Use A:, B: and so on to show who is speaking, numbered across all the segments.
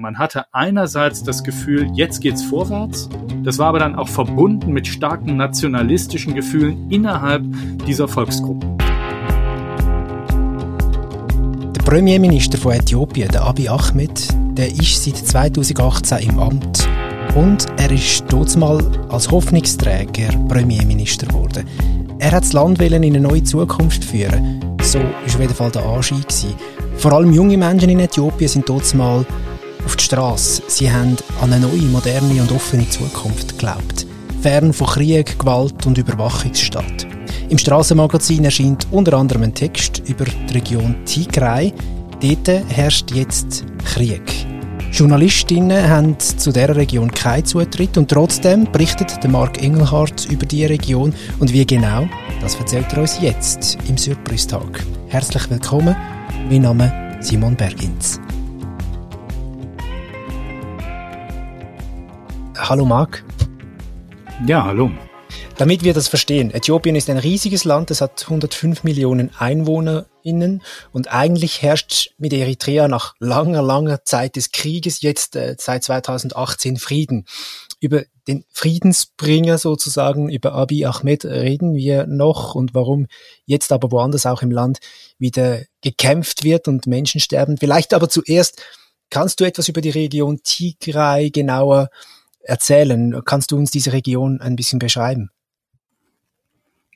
A: Man hatte einerseits das Gefühl, jetzt geht's vorwärts. Das war aber dann auch verbunden mit starken nationalistischen Gefühlen innerhalb dieser Volksgruppen.
B: Der Premierminister von Äthiopien, der Abiy Ahmed, der ist seit 2018 im Amt und er ist mal als Hoffnungsträger Premierminister geworden. Er hat das Land in eine neue Zukunft führen. So war auf jeden Fall der Anschein. Vor allem junge Menschen in Äthiopien sind mal auf die Straße. Sie haben an eine neue, moderne und offene Zukunft geglaubt. Fern von Krieg, Gewalt und Überwachungsstaat. Im Strassenmagazin erscheint unter anderem ein Text über die Region Tigray. Dort herrscht jetzt Krieg. Journalistinnen haben zu dieser Region keinen Zutritt und trotzdem berichtet der Mark Engelhardt über die Region und wie genau, das erzählt er uns jetzt im Surprise-Tag. Herzlich willkommen, mein Name ist Simon Bergins. Hallo Marc.
A: Ja, hallo.
B: Damit wir das verstehen, Äthiopien ist ein riesiges Land, es hat 105 Millionen EinwohnerInnen und eigentlich herrscht mit Eritrea nach langer, langer Zeit des Krieges jetzt äh, seit 2018 Frieden. Über den Friedensbringer sozusagen, über Abiy Ahmed reden wir noch und warum jetzt aber woanders auch im Land wieder gekämpft wird und Menschen sterben. Vielleicht aber zuerst, kannst du etwas über die Region Tigray genauer erzählen? Kannst du uns diese Region ein bisschen beschreiben?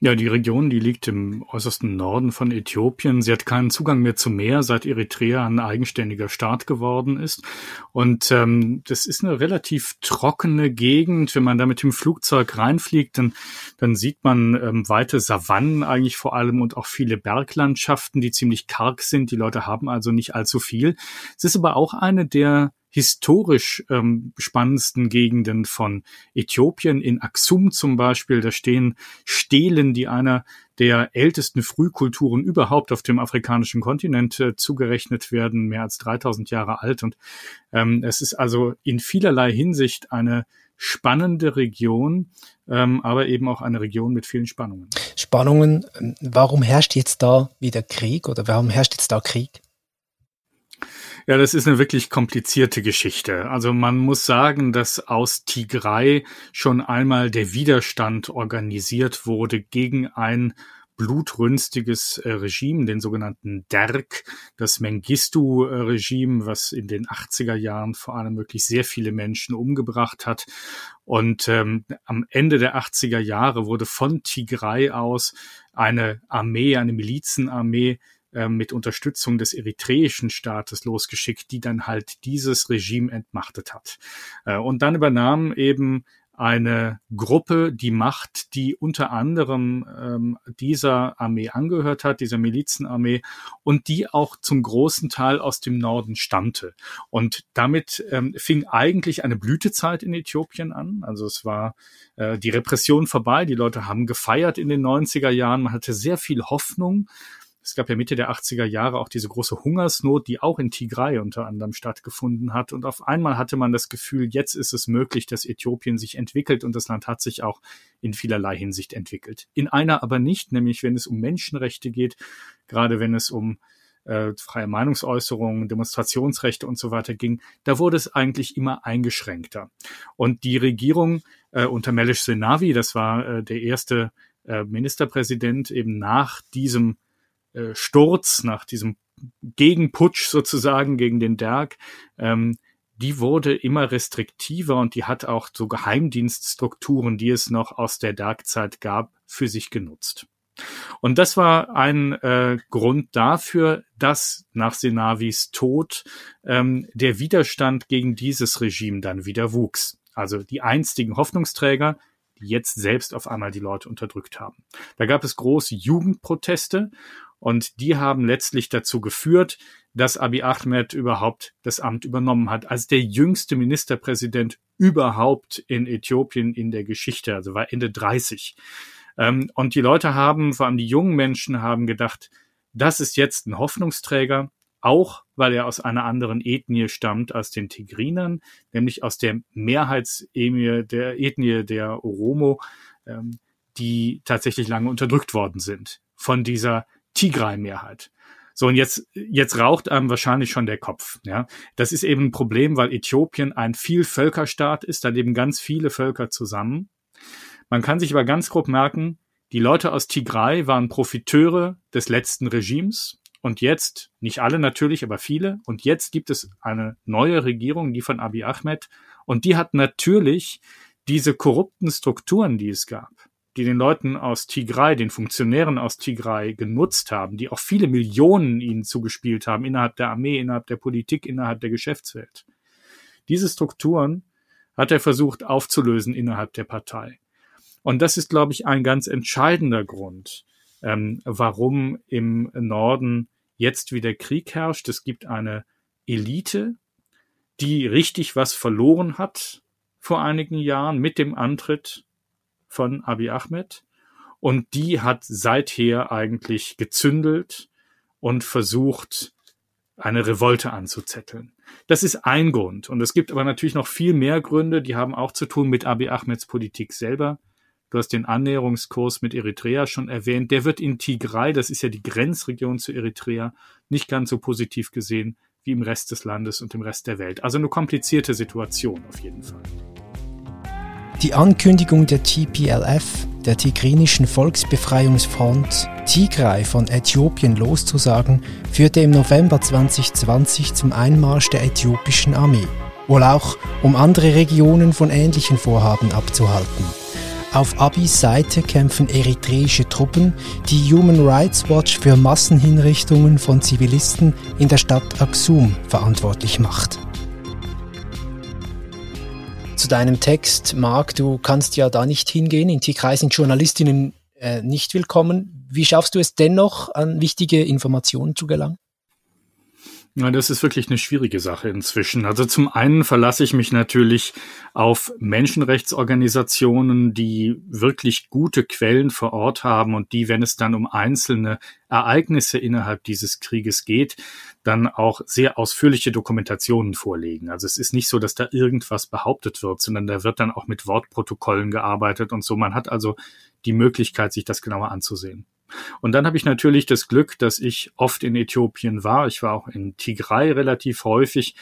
A: Ja, die Region, die liegt im äußersten Norden von Äthiopien. Sie hat keinen Zugang mehr zum Meer, seit Eritrea ein eigenständiger Staat geworden ist. Und ähm, das ist eine relativ trockene Gegend. Wenn man da mit dem Flugzeug reinfliegt, dann, dann sieht man ähm, weite Savannen eigentlich vor allem und auch viele Berglandschaften, die ziemlich karg sind. Die Leute haben also nicht allzu viel. Es ist aber auch eine der historisch ähm, spannendsten Gegenden von Äthiopien. In Aksum zum Beispiel, da stehen Stelen, die einer der ältesten Frühkulturen überhaupt auf dem afrikanischen Kontinent äh, zugerechnet werden, mehr als 3000 Jahre alt. Und ähm, es ist also in vielerlei Hinsicht eine spannende Region, ähm, aber eben auch eine Region mit vielen Spannungen.
B: Spannungen, ähm, warum herrscht jetzt da wieder Krieg oder warum herrscht jetzt da Krieg?
A: Ja, das ist eine wirklich komplizierte Geschichte. Also man muss sagen, dass aus Tigray schon einmal der Widerstand organisiert wurde gegen ein blutrünstiges äh, Regime, den sogenannten Derg, das Mengistu-Regime, was in den 80er Jahren vor allem wirklich sehr viele Menschen umgebracht hat. Und ähm, am Ende der 80er Jahre wurde von Tigray aus eine Armee, eine Milizenarmee äh, mit Unterstützung des eritreischen Staates losgeschickt, die dann halt dieses Regime entmachtet hat. Äh, und dann übernahm eben eine Gruppe die Macht, die unter anderem ähm, dieser Armee angehört hat, dieser Milizenarmee, und die auch zum großen Teil aus dem Norden stammte. Und damit ähm, fing eigentlich eine Blütezeit in Äthiopien an. Also es war äh, die Repression vorbei, die Leute haben gefeiert in den 90er Jahren, man hatte sehr viel Hoffnung es gab ja Mitte der 80er Jahre auch diese große Hungersnot, die auch in Tigray unter anderem stattgefunden hat. Und auf einmal hatte man das Gefühl, jetzt ist es möglich, dass Äthiopien sich entwickelt und das Land hat sich auch in vielerlei Hinsicht entwickelt. In einer aber nicht, nämlich wenn es um Menschenrechte geht, gerade wenn es um äh, freie Meinungsäußerung, Demonstrationsrechte und so weiter ging, da wurde es eigentlich immer eingeschränkter. Und die Regierung äh, unter Melish Zenawi, das war äh, der erste äh, Ministerpräsident eben nach diesem äh, Sturz, nach diesem Gegenputsch sozusagen gegen den Derg, ähm, die wurde immer restriktiver und die hat auch so Geheimdienststrukturen, die es noch aus der Dark-Zeit gab, für sich genutzt. Und das war ein äh, Grund dafür, dass nach Senavis Tod ähm, der Widerstand gegen dieses Regime dann wieder wuchs. Also die einstigen Hoffnungsträger, die jetzt selbst auf einmal die Leute unterdrückt haben. Da gab es große Jugendproteste und die haben letztlich dazu geführt, dass Abiy Ahmed überhaupt das Amt übernommen hat, als der jüngste Ministerpräsident überhaupt in Äthiopien in der Geschichte, also war Ende 30. Ähm, und die Leute haben, vor allem die jungen Menschen, haben gedacht, das ist jetzt ein Hoffnungsträger, auch weil er aus einer anderen Ethnie stammt als den Tigrinern, nämlich aus der Mehrheitsethnie der Ethnie der Oromo, ähm, die tatsächlich lange unterdrückt worden sind von dieser Tigray-Mehrheit. So, und jetzt, jetzt raucht einem wahrscheinlich schon der Kopf. Ja, das ist eben ein Problem, weil Äthiopien ein Vielvölkerstaat ist, da leben ganz viele Völker zusammen. Man kann sich aber ganz grob merken, die Leute aus Tigray waren Profiteure des letzten Regimes. Und jetzt, nicht alle natürlich, aber viele. Und jetzt gibt es eine neue Regierung, die von Abiy Ahmed. Und die hat natürlich diese korrupten Strukturen, die es gab, die den Leuten aus Tigray, den Funktionären aus Tigray genutzt haben, die auch viele Millionen ihnen zugespielt haben innerhalb der Armee, innerhalb der Politik, innerhalb der Geschäftswelt. Diese Strukturen hat er versucht aufzulösen innerhalb der Partei. Und das ist, glaube ich, ein ganz entscheidender Grund, ähm, warum im Norden jetzt wieder Krieg herrscht. Es gibt eine Elite, die richtig was verloren hat vor einigen Jahren mit dem Antritt von Abiy Ahmed. Und die hat seither eigentlich gezündelt und versucht, eine Revolte anzuzetteln. Das ist ein Grund. Und es gibt aber natürlich noch viel mehr Gründe, die haben auch zu tun mit Abiy Ahmeds Politik selber. Du hast den Annäherungskurs mit Eritrea schon erwähnt. Der wird in Tigray, das ist ja die Grenzregion zu Eritrea, nicht ganz so positiv gesehen wie im Rest des Landes und im Rest der Welt. Also eine komplizierte Situation auf jeden Fall.
B: Die Ankündigung der TPLF, der Tigrinischen Volksbefreiungsfront, Tigray von Äthiopien loszusagen, führte im November 2020 zum Einmarsch der äthiopischen Armee. Wohl auch, um andere Regionen von ähnlichen Vorhaben abzuhalten. Auf Abis Seite kämpfen eritreische Truppen, die Human Rights Watch für Massenhinrichtungen von Zivilisten in der Stadt Aksum verantwortlich macht zu deinem Text, Marc, du kannst ja da nicht hingehen. In Tigray sind Journalistinnen äh, nicht willkommen. Wie schaffst du es dennoch, an wichtige Informationen zu gelangen?
A: Ja, das ist wirklich eine schwierige Sache inzwischen. Also zum einen verlasse ich mich natürlich auf Menschenrechtsorganisationen, die wirklich gute Quellen vor Ort haben und die, wenn es dann um einzelne Ereignisse innerhalb dieses Krieges geht, dann auch sehr ausführliche Dokumentationen vorlegen. Also es ist nicht so, dass da irgendwas behauptet wird, sondern da wird dann auch mit Wortprotokollen gearbeitet und so. Man hat also die Möglichkeit, sich das genauer anzusehen. Und dann habe ich natürlich das Glück, dass ich oft in Äthiopien war. Ich war auch in Tigray relativ häufig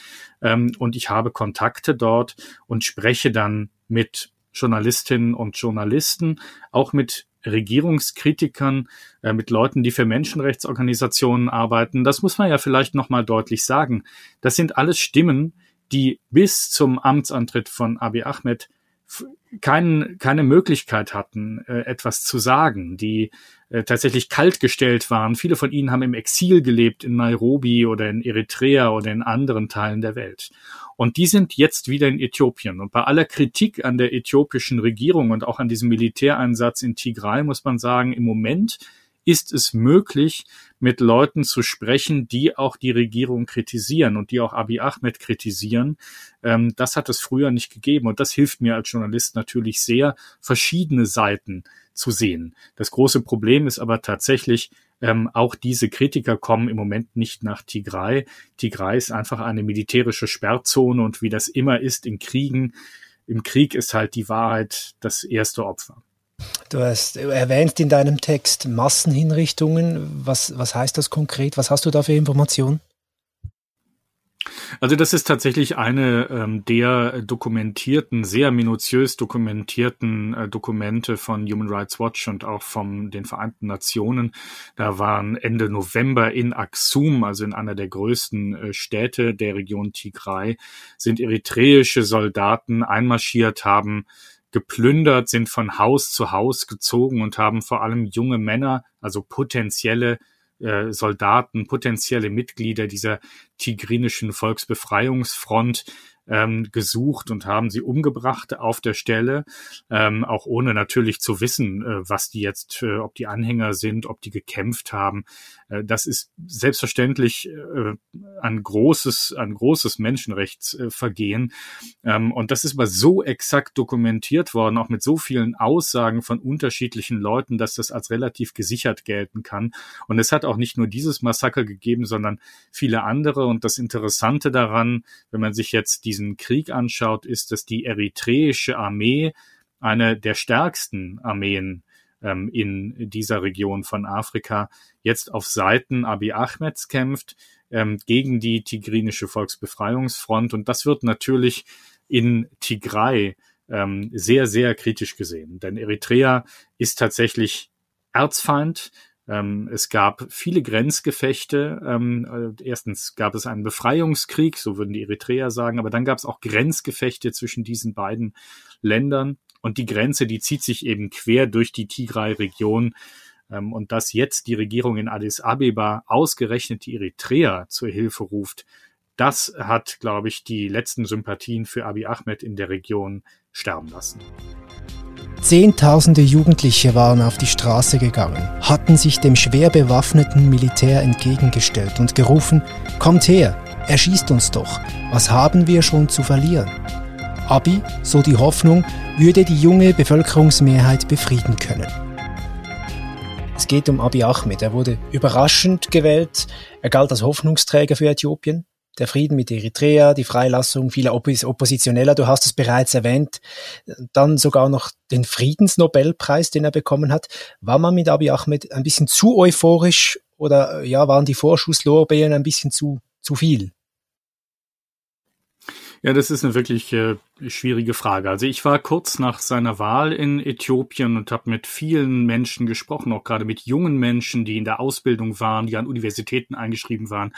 A: ähm, und ich habe Kontakte dort und spreche dann mit Journalistinnen und Journalisten, auch mit Regierungskritikern, äh, mit Leuten, die für Menschenrechtsorganisationen arbeiten. Das muss man ja vielleicht nochmal deutlich sagen. Das sind alles Stimmen, die bis zum Amtsantritt von Abiy Ahmed kein, keine Möglichkeit hatten, äh, etwas zu sagen, die äh, tatsächlich kaltgestellt waren. Viele von ihnen haben im Exil gelebt in Nairobi oder in Eritrea oder in anderen Teilen der Welt. Und die sind jetzt wieder in Äthiopien. Und bei aller Kritik an der äthiopischen Regierung und auch an diesem Militäreinsatz in Tigray muss man sagen, im Moment ist es möglich, mit Leuten zu sprechen, die auch die Regierung kritisieren und die auch Abiy Ahmed kritisieren. Ähm, das hat es früher nicht gegeben und das hilft mir als Journalist natürlich sehr, verschiedene Seiten zu sehen. Das große Problem ist aber tatsächlich, ähm, auch diese Kritiker kommen im Moment nicht nach Tigray. Tigray ist einfach eine militärische Sperrzone und wie das immer ist in Kriegen, im Krieg ist halt die Wahrheit das erste Opfer.
B: Du hast erwähnt in deinem Text Massenhinrichtungen. Was, was heißt das konkret? Was hast du da für Informationen?
A: Also das ist tatsächlich eine ähm, der dokumentierten, sehr minutiös dokumentierten äh, Dokumente von Human Rights Watch und auch von den Vereinten Nationen. Da waren Ende November in Aksum, also in einer der größten äh, Städte der Region Tigray, sind eritreische Soldaten einmarschiert, haben geplündert, sind von Haus zu Haus gezogen und haben vor allem junge Männer, also potenzielle äh, Soldaten, potenzielle Mitglieder dieser tigrinischen Volksbefreiungsfront ähm, gesucht und haben sie umgebracht auf der Stelle, ähm, auch ohne natürlich zu wissen, äh, was die jetzt, äh, ob die Anhänger sind, ob die gekämpft haben. Äh, das ist selbstverständlich äh, ein großes, ein großes Menschenrechtsvergehen. Ähm, und das ist aber so exakt dokumentiert worden, auch mit so vielen Aussagen von unterschiedlichen Leuten, dass das als relativ gesichert gelten kann. Und es hat auch nicht nur dieses Massaker gegeben, sondern viele andere. Und das Interessante daran, wenn man sich jetzt diesen Krieg anschaut, ist, dass die eritreische Armee eine der stärksten Armeen ähm, in dieser Region von Afrika jetzt auf Seiten Abiy Ahmeds kämpft ähm, gegen die tigrinische Volksbefreiungsfront. Und das wird natürlich in Tigray ähm, sehr, sehr kritisch gesehen. Denn Eritrea ist tatsächlich Erzfeind. Ähm, es gab viele Grenzgefechte. Ähm, äh, erstens gab es einen Befreiungskrieg, so würden die Eritreer sagen, aber dann gab es auch Grenzgefechte zwischen diesen beiden Ländern. Und die Grenze, die zieht sich eben quer durch die Tigray-Region. Ähm, und dass jetzt die Regierung in Addis Abeba ausgerechnet die Eritreer zur Hilfe ruft, das hat, glaube ich, die letzten Sympathien für Abiy Ahmed in der Region sterben lassen.
B: Zehntausende Jugendliche waren auf die Straße gegangen, hatten sich dem schwer bewaffneten Militär entgegengestellt und gerufen, Kommt her, erschießt uns doch, was haben wir schon zu verlieren? Abi, so die Hoffnung, würde die junge Bevölkerungsmehrheit befrieden können. Es geht um Abiy Ahmed. Er wurde überraschend gewählt. Er galt als Hoffnungsträger für Äthiopien. Der Frieden mit Eritrea, die Freilassung vieler Oppos Oppositioneller, du hast es bereits erwähnt, dann sogar noch den Friedensnobelpreis, den er bekommen hat. War man mit Abiy Ahmed ein bisschen zu euphorisch oder ja, waren die Vorschusslorbeeren ein bisschen zu, zu viel?
A: Ja, das ist eine wirklich äh, schwierige Frage. Also ich war kurz nach seiner Wahl in Äthiopien und habe mit vielen Menschen gesprochen, auch gerade mit jungen Menschen, die in der Ausbildung waren, die an Universitäten eingeschrieben waren.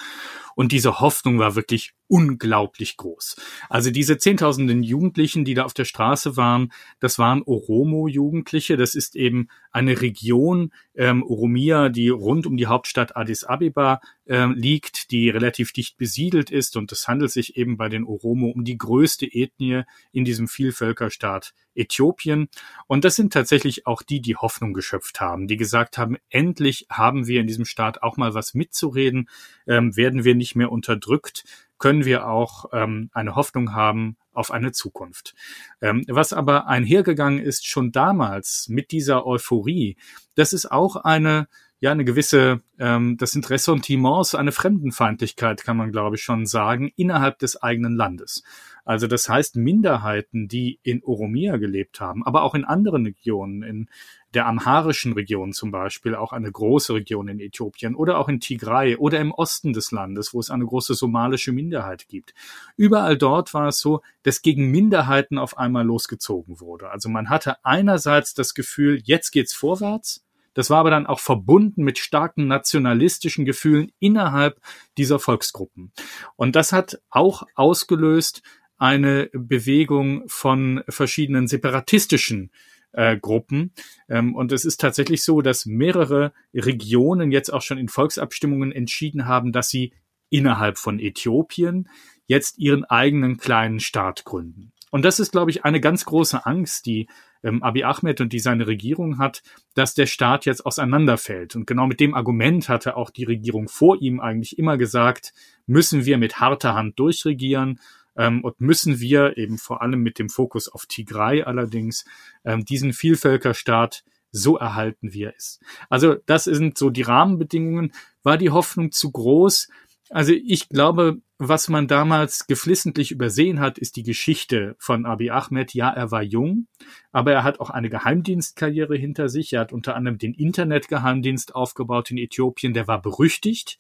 A: Und diese Hoffnung war wirklich unglaublich groß. Also diese Zehntausenden Jugendlichen, die da auf der Straße waren, das waren Oromo-Jugendliche. Das ist eben eine Region, ähm, Oromia, die rund um die Hauptstadt Addis Abeba äh, liegt, die relativ dicht besiedelt ist. Und es handelt sich eben bei den Oromo um die größte Ethnie in diesem Vielvölkerstaat Äthiopien. Und das sind tatsächlich auch die, die Hoffnung geschöpft haben, die gesagt haben, endlich haben wir in diesem Staat auch mal was mitzureden, ähm, werden wir nicht mehr unterdrückt, können wir auch ähm, eine Hoffnung haben auf eine Zukunft. Ähm, was aber einhergegangen ist schon damals mit dieser Euphorie, das ist auch eine ja eine gewisse, ähm, das sind Ressentiments, eine Fremdenfeindlichkeit, kann man glaube ich schon sagen, innerhalb des eigenen Landes. Also das heißt, Minderheiten, die in Oromia gelebt haben, aber auch in anderen Regionen, in der amharischen Region zum Beispiel, auch eine große Region in Äthiopien oder auch in Tigray oder im Osten des Landes, wo es eine große somalische Minderheit gibt. Überall dort war es so, dass gegen Minderheiten auf einmal losgezogen wurde. Also man hatte einerseits das Gefühl, jetzt geht's vorwärts, das war aber dann auch verbunden mit starken nationalistischen Gefühlen innerhalb dieser Volksgruppen. Und das hat auch ausgelöst eine Bewegung von verschiedenen separatistischen äh, Gruppen. Ähm, und es ist tatsächlich so, dass mehrere Regionen jetzt auch schon in Volksabstimmungen entschieden haben, dass sie innerhalb von Äthiopien jetzt ihren eigenen kleinen Staat gründen. Und das ist, glaube ich, eine ganz große Angst, die ähm, Abiy Ahmed und die seine Regierung hat, dass der Staat jetzt auseinanderfällt. Und genau mit dem Argument hatte auch die Regierung vor ihm eigentlich immer gesagt, müssen wir mit harter Hand durchregieren ähm, und müssen wir eben vor allem mit dem Fokus auf Tigray allerdings ähm, diesen Vielvölkerstaat so erhalten, wie er ist. Also das sind so die Rahmenbedingungen. War die Hoffnung zu groß? Also ich glaube, was man damals geflissentlich übersehen hat, ist die Geschichte von Abiy Ahmed. Ja, er war jung, aber er hat auch eine Geheimdienstkarriere hinter sich. Er hat unter anderem den Internetgeheimdienst aufgebaut in Äthiopien. Der war berüchtigt.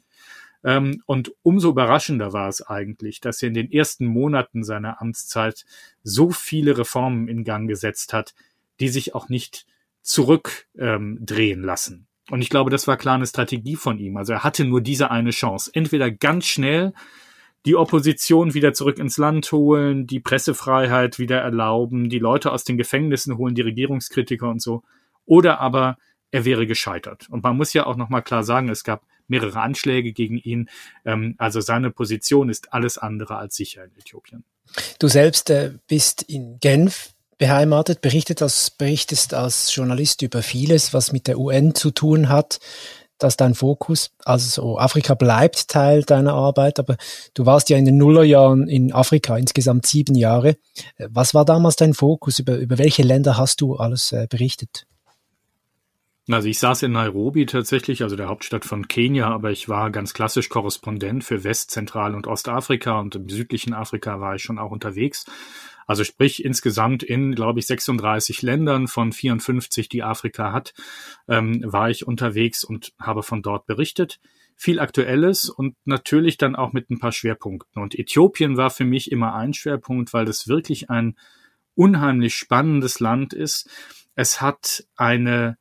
A: Ähm, und umso überraschender war es eigentlich, dass er in den ersten Monaten seiner Amtszeit so viele Reformen in Gang gesetzt hat, die sich auch nicht zurückdrehen ähm, lassen. Und ich glaube, das war klar eine Strategie von ihm. Also er hatte nur diese eine Chance. Entweder ganz schnell die Opposition wieder zurück ins Land holen, die Pressefreiheit wieder erlauben, die Leute aus den Gefängnissen holen, die Regierungskritiker und so. Oder aber er wäre gescheitert. Und man muss ja auch nochmal klar sagen, es gab mehrere Anschläge gegen ihn. Ähm, also seine Position ist alles andere als sicher in Äthiopien.
B: Du selbst äh, bist in Genf beheimatet, berichtet als, berichtest als Journalist über vieles, was mit der UN zu tun hat. Das ist dein Fokus. Also Afrika bleibt Teil deiner Arbeit, aber du warst ja in den Nullerjahren in Afrika, insgesamt sieben Jahre. Was war damals dein Fokus? Über, über welche Länder hast du alles äh, berichtet?
A: Also ich saß in Nairobi tatsächlich, also der Hauptstadt von Kenia, aber ich war ganz klassisch Korrespondent für West-, Zentral- und Ostafrika und im südlichen Afrika war ich schon auch unterwegs. Also sprich insgesamt in, glaube ich, 36 Ländern von 54, die Afrika hat, ähm, war ich unterwegs und habe von dort berichtet. Viel Aktuelles und natürlich dann auch mit ein paar Schwerpunkten. Und Äthiopien war für mich immer ein Schwerpunkt, weil das wirklich ein unheimlich spannendes Land ist. Es hat eine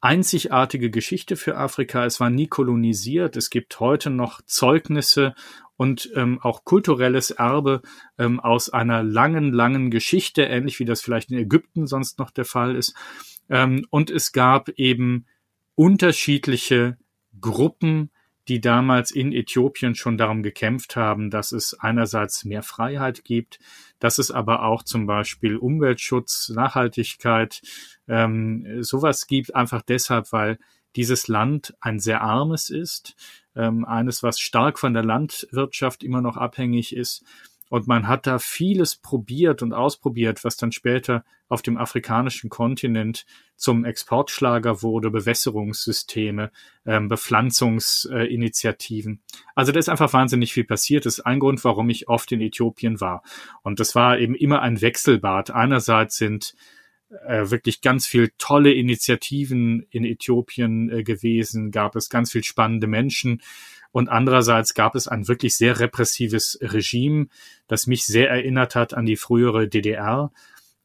A: einzigartige Geschichte für Afrika. Es war nie kolonisiert. Es gibt heute noch Zeugnisse und ähm, auch kulturelles Erbe ähm, aus einer langen, langen Geschichte, ähnlich wie das vielleicht in Ägypten sonst noch der Fall ist. Ähm, und es gab eben unterschiedliche Gruppen, die damals in Äthiopien schon darum gekämpft haben, dass es einerseits mehr Freiheit gibt, dass es aber auch zum Beispiel Umweltschutz, Nachhaltigkeit, ähm, sowas gibt, einfach deshalb, weil dieses Land ein sehr armes ist, ähm, eines, was stark von der Landwirtschaft immer noch abhängig ist und man hat da vieles probiert und ausprobiert, was dann später auf dem afrikanischen Kontinent zum Exportschlager wurde, Bewässerungssysteme, ähm, Bepflanzungsinitiativen. also da ist einfach wahnsinnig viel passiert. Das ist ein Grund, warum ich oft in Äthiopien war. Und das war eben immer ein Wechselbad. Einerseits sind äh, wirklich ganz viel tolle Initiativen in Äthiopien äh, gewesen, gab es ganz viel spannende Menschen und andererseits gab es ein wirklich sehr repressives Regime, das mich sehr erinnert hat an die frühere DDR.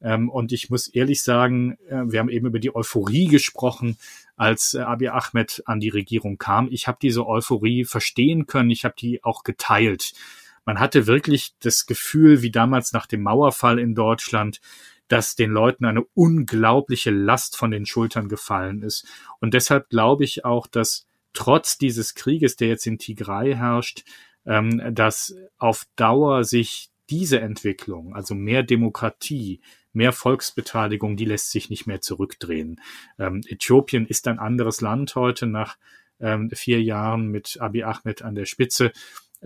A: Ähm, und ich muss ehrlich sagen, äh, wir haben eben über die Euphorie gesprochen, als äh, Abiy Ahmed an die Regierung kam. Ich habe diese Euphorie verstehen können, ich habe die auch geteilt. Man hatte wirklich das Gefühl, wie damals nach dem Mauerfall in Deutschland, dass den Leuten eine unglaubliche Last von den Schultern gefallen ist. Und deshalb glaube ich auch, dass trotz dieses Krieges, der jetzt in Tigray herrscht, ähm, dass auf Dauer sich diese Entwicklung, also mehr Demokratie, mehr Volksbeteiligung, die lässt sich nicht mehr zurückdrehen. Ähm, Äthiopien ist ein anderes Land heute nach ähm, vier Jahren mit Abiy Ahmed an der Spitze.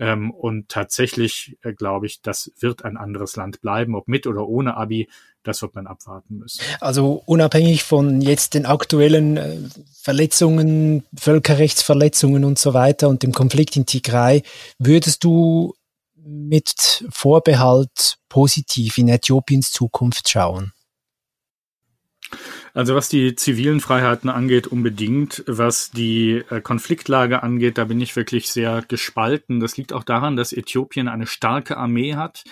A: Ähm, und tatsächlich äh, glaube ich, das wird ein anderes Land bleiben, ob mit oder ohne Abi, das wird man abwarten müssen.
B: Also unabhängig von jetzt den aktuellen äh, Verletzungen, Völkerrechtsverletzungen und so weiter und dem Konflikt in Tigray, würdest du mit Vorbehalt positiv in Äthiopiens Zukunft schauen?
A: Also was die zivilen Freiheiten angeht, unbedingt. Was die äh, Konfliktlage angeht, da bin ich wirklich sehr gespalten. Das liegt auch daran, dass Äthiopien eine starke Armee hat,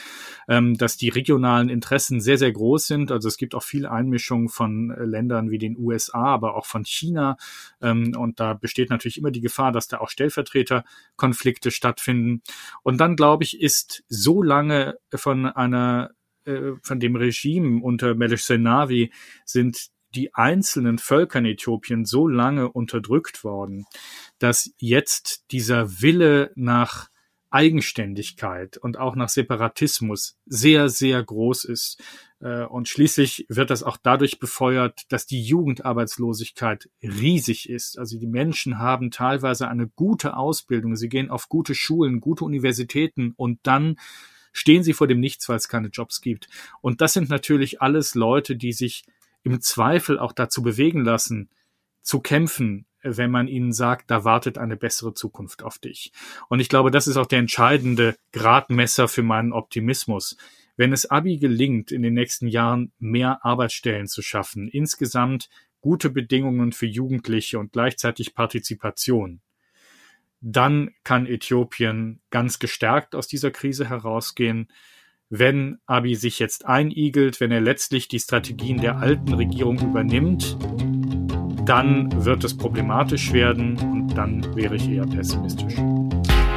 A: ähm, dass die regionalen Interessen sehr, sehr groß sind. Also es gibt auch viel Einmischung von Ländern wie den USA, aber auch von China. Ähm, und da besteht natürlich immer die Gefahr, dass da auch Stellvertreterkonflikte stattfinden. Und dann, glaube ich, ist so lange von einer äh, von dem Regime unter Meles Zenawi sind die einzelnen Völker in Äthiopien so lange unterdrückt worden, dass jetzt dieser Wille nach Eigenständigkeit und auch nach Separatismus sehr, sehr groß ist. Äh, und schließlich wird das auch dadurch befeuert, dass die Jugendarbeitslosigkeit riesig ist. Also die Menschen haben teilweise eine gute Ausbildung, sie gehen auf gute Schulen, gute Universitäten und dann stehen sie vor dem Nichts, weil es keine Jobs gibt. Und das sind natürlich alles Leute, die sich im Zweifel auch dazu bewegen lassen, zu kämpfen, wenn man ihnen sagt, da wartet eine bessere Zukunft auf dich. Und ich glaube, das ist auch der entscheidende Gradmesser für meinen Optimismus. Wenn es Abi gelingt, in den nächsten Jahren mehr Arbeitsstellen zu schaffen, insgesamt gute Bedingungen für Jugendliche und gleichzeitig Partizipation, dann kann Äthiopien ganz gestärkt aus dieser Krise herausgehen wenn Abi sich jetzt einigelt, wenn er letztlich die Strategien der alten Regierung übernimmt, dann wird es problematisch werden und dann wäre ich eher pessimistisch.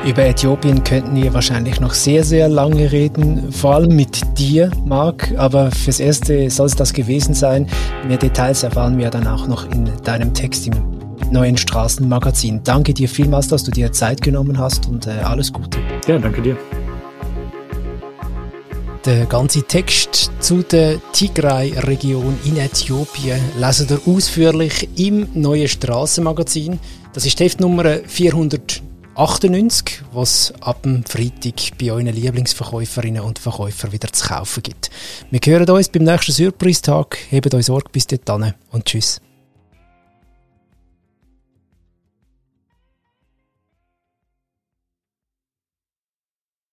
B: Über Äthiopien könnten wir wahrscheinlich noch sehr, sehr lange reden, vor allem mit dir, Marc. Aber fürs Erste soll es das gewesen sein. Mehr Details erfahren wir dann auch noch in deinem Text im neuen Straßenmagazin. Danke dir vielmals, dass du dir Zeit genommen hast und äh, alles Gute.
A: Ja, danke dir.
B: Der ganze Text zu der Tigray-Region in Äthiopien lesen ihr ausführlich im neuen Strassenmagazin. Das ist Heft Nummer 498, was ab dem Freitag bei euren Lieblingsverkäuferinnen und Verkäufern wieder zu kaufen gibt. Wir hören uns beim nächsten Surprise-Tag. Hebt euch Sorge bis dahin und tschüss.